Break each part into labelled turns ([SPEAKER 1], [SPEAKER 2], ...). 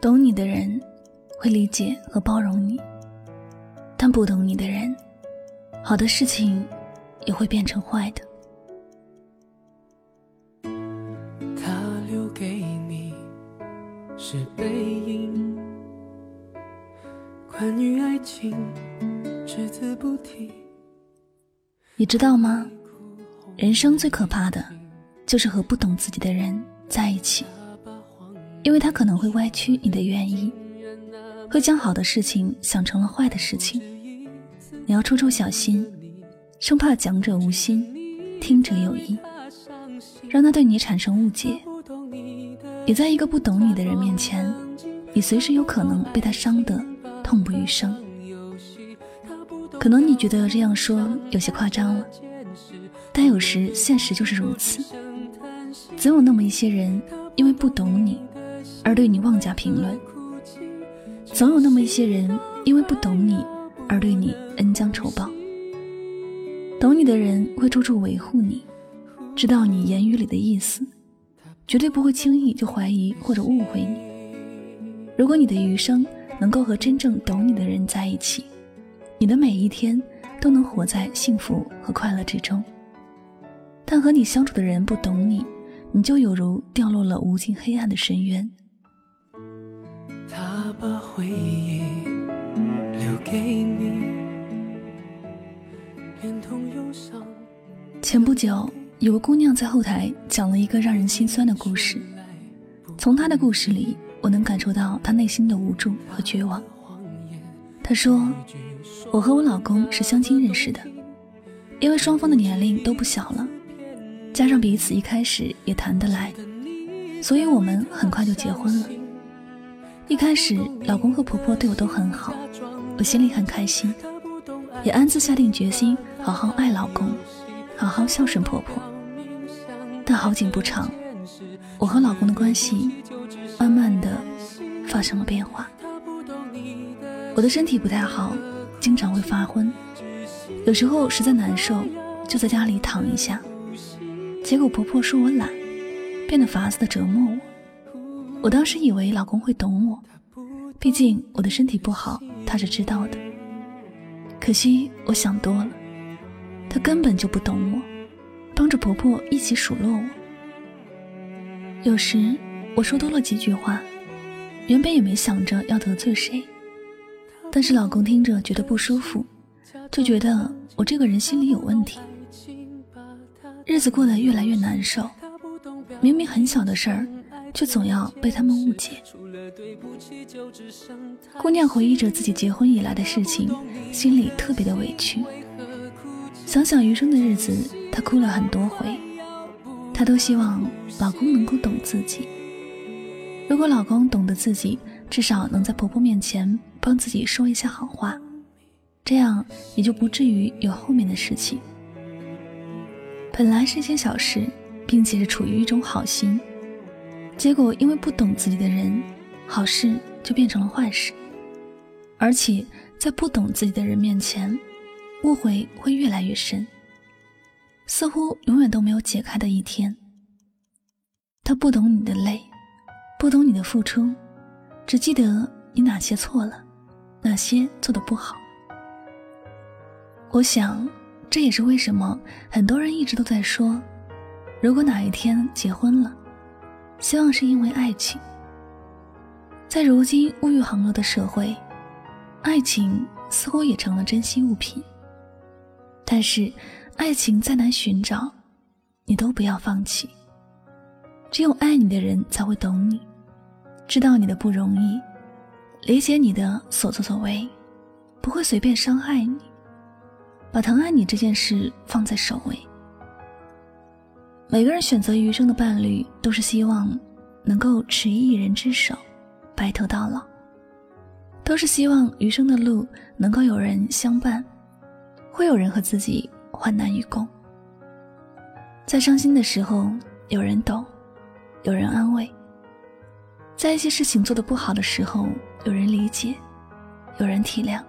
[SPEAKER 1] 懂你的人会理解和包容你，但不懂你的人，好的事情也会变成坏的。
[SPEAKER 2] 他留给你是背影，关于爱情只字不提。
[SPEAKER 1] 你知道吗？人生最可怕的，就是和不懂自己的人在一起。因为他可能会歪曲你的原意，会将好的事情想成了坏的事情。你要处处小心，生怕讲者无心，听者有意，让他对你产生误解。你在一个不懂你的人面前，你随时有可能被他伤得痛不欲生。可能你觉得这样说有些夸张了，但有时现实就是如此。总有那么一些人，因为不懂你。而对你妄加评论，总有那么一些人，因为不懂你而对你恩将仇报。懂你的人会处处维护你，知道你言语里的意思，绝对不会轻易就怀疑或者误会你。如果你的余生能够和真正懂你的人在一起，你的每一天都能活在幸福和快乐之中。但和你相处的人不懂你，你就有如掉落了无尽黑暗的深渊。
[SPEAKER 2] 把回忆留给你，
[SPEAKER 1] 前不久，有个姑娘在后台讲了一个让人心酸的故事。从她的故事里，我能感受到她内心的无助和绝望。她说：“我和我老公是相亲认识的，因为双方的年龄都不小了，加上彼此一开始也谈得来，所以我们很快就结婚了。”一开始，老公和婆婆对我都很好，我心里很开心，也暗自下定决心好好爱老公，好好孝顺婆婆。但好景不长，我和老公的关系慢慢的发生了变化。我的身体不太好，经常会发昏，有时候实在难受，就在家里躺一下。结果婆婆说我懒，变得法子的折磨我。我当时以为老公会懂我，毕竟我的身体不好，他是知道的。可惜我想多了，他根本就不懂我，帮着婆婆一起数落我。有时我说多了几句话，原本也没想着要得罪谁，但是老公听着觉得不舒服，就觉得我这个人心里有问题，日子过得越来越难受。明明很小的事儿。却总要被他们误解。姑娘回忆着自己结婚以来的事情，心里特别的委屈。想想余生的日子，她哭了很多回。她都希望老公能够懂自己。如果老公懂得自己，至少能在婆婆面前帮自己说一下好话，这样也就不至于有后面的事情。本来是一件小事，并且是出于一种好心。结果，因为不懂自己的人，好事就变成了坏事，而且在不懂自己的人面前，误会会越来越深，似乎永远都没有解开的一天。他不懂你的累，不懂你的付出，只记得你哪些错了，哪些做的不好。我想，这也是为什么很多人一直都在说，如果哪一天结婚了。希望是因为爱情。在如今物欲横流的社会，爱情似乎也成了珍稀物品。但是，爱情再难寻找，你都不要放弃。只有爱你的人才会懂你，知道你的不容易，理解你的所作所为，不会随便伤害你，把疼爱你这件事放在首位。每个人选择余生的伴侣，都是希望能够持一人之手，白头到老；都是希望余生的路能够有人相伴，会有人和自己患难与共。在伤心的时候，有人懂，有人安慰；在一些事情做得不好的时候，有人理解，有人体谅；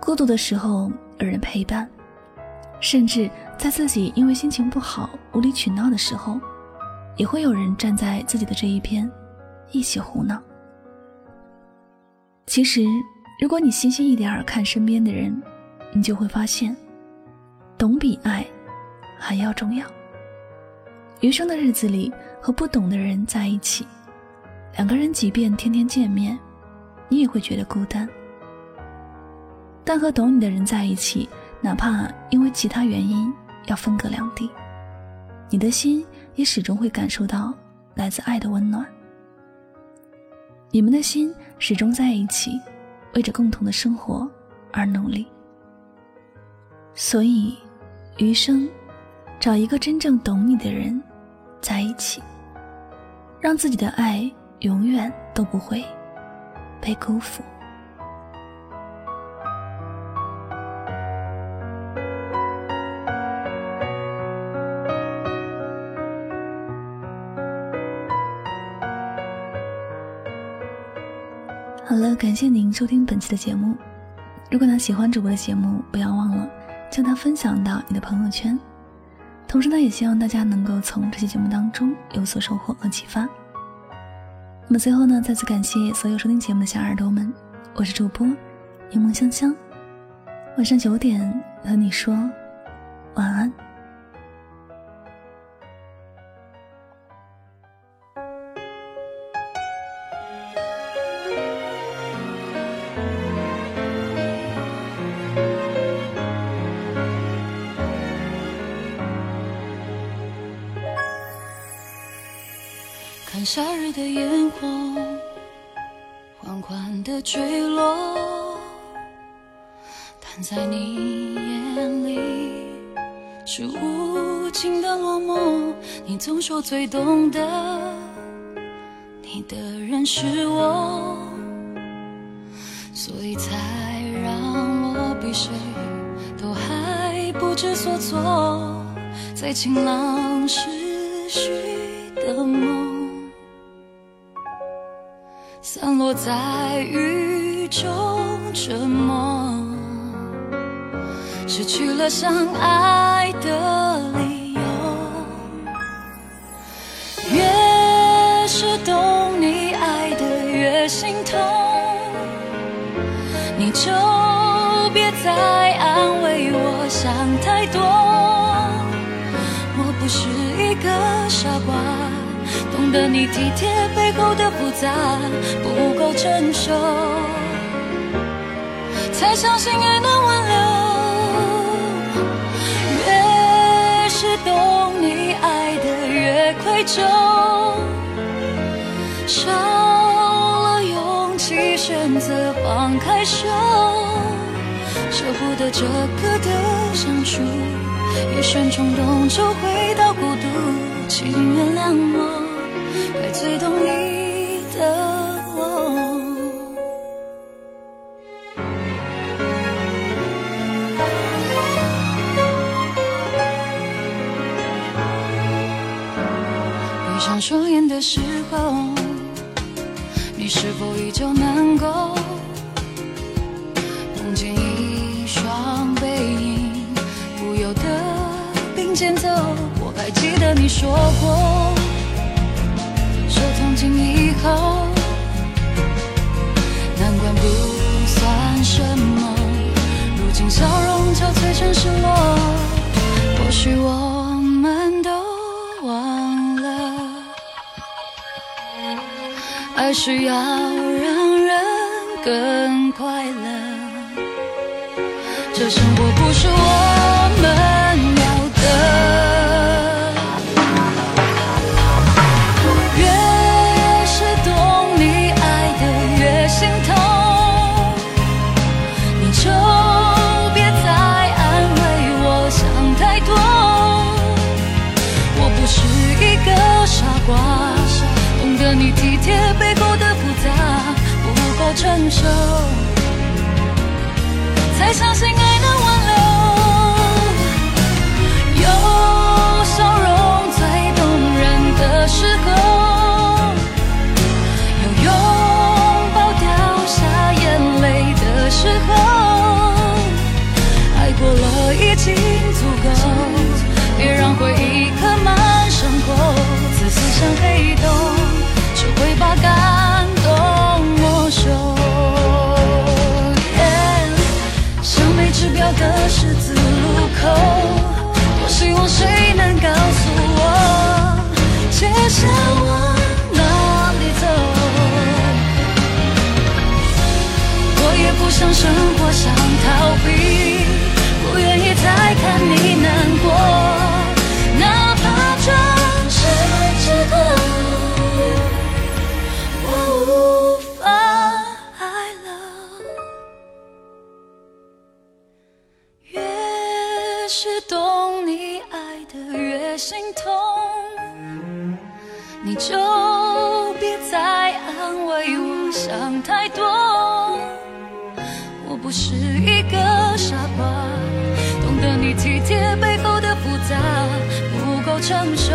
[SPEAKER 1] 孤独的时候，有人陪伴。甚至在自己因为心情不好、无理取闹的时候，也会有人站在自己的这一边，一起胡闹。其实，如果你细心一点儿看身边的人，你就会发现，懂比爱还要重要。余生的日子里，和不懂的人在一起，两个人即便天天见面，你也会觉得孤单。但和懂你的人在一起，哪怕因为其他原因要分隔两地，你的心也始终会感受到来自爱的温暖。你们的心始终在一起，为着共同的生活而努力。所以，余生，找一个真正懂你的人在一起，让自己的爱永远都不会被辜负。好了，感谢您收听本期的节目。如果呢喜欢主播的节目，不要忘了将它分享到你的朋友圈。同时呢，也希望大家能够从这期节目当中有所收获和启发。那么最后呢，再次感谢所有收听节目的小耳朵们，我是主播柠檬香香。晚上九点和你说晚安。
[SPEAKER 3] 的烟火，缓缓的坠落，但在你眼里是无尽的落寞。你总说最懂得你的人是我，所以才让我比谁都还不知所措，在晴朗时许的梦。散落在雨中沉默，失去了相爱的理由。越是懂你爱的越心痛，你就别再安慰我想太多。我不是一个傻瓜。懂得你体贴背后的复杂，不够成熟，才相信爱能挽留。越是懂你爱的越愧疚，少了勇气选择放开手，舍不得这个的相处，一瞬冲动就回到孤独，请原谅我。最懂你的我，闭上双眼的时候，你是否依旧能够梦见一双背影，不由得并肩走？我还记得你说过。后，难关不算什么。如今笑容憔悴成失落，或许我们都忘了，爱是要让人更快乐。这生活不是我背后的复杂，无法承受，才相信爱能挽留。想逃避，不愿意再看你难过，哪怕这是真的，我无法爱了。越是懂你爱的，越心痛。你就别再安慰我，想太多。是一个傻瓜，懂得你体贴背后的复杂，不够成熟，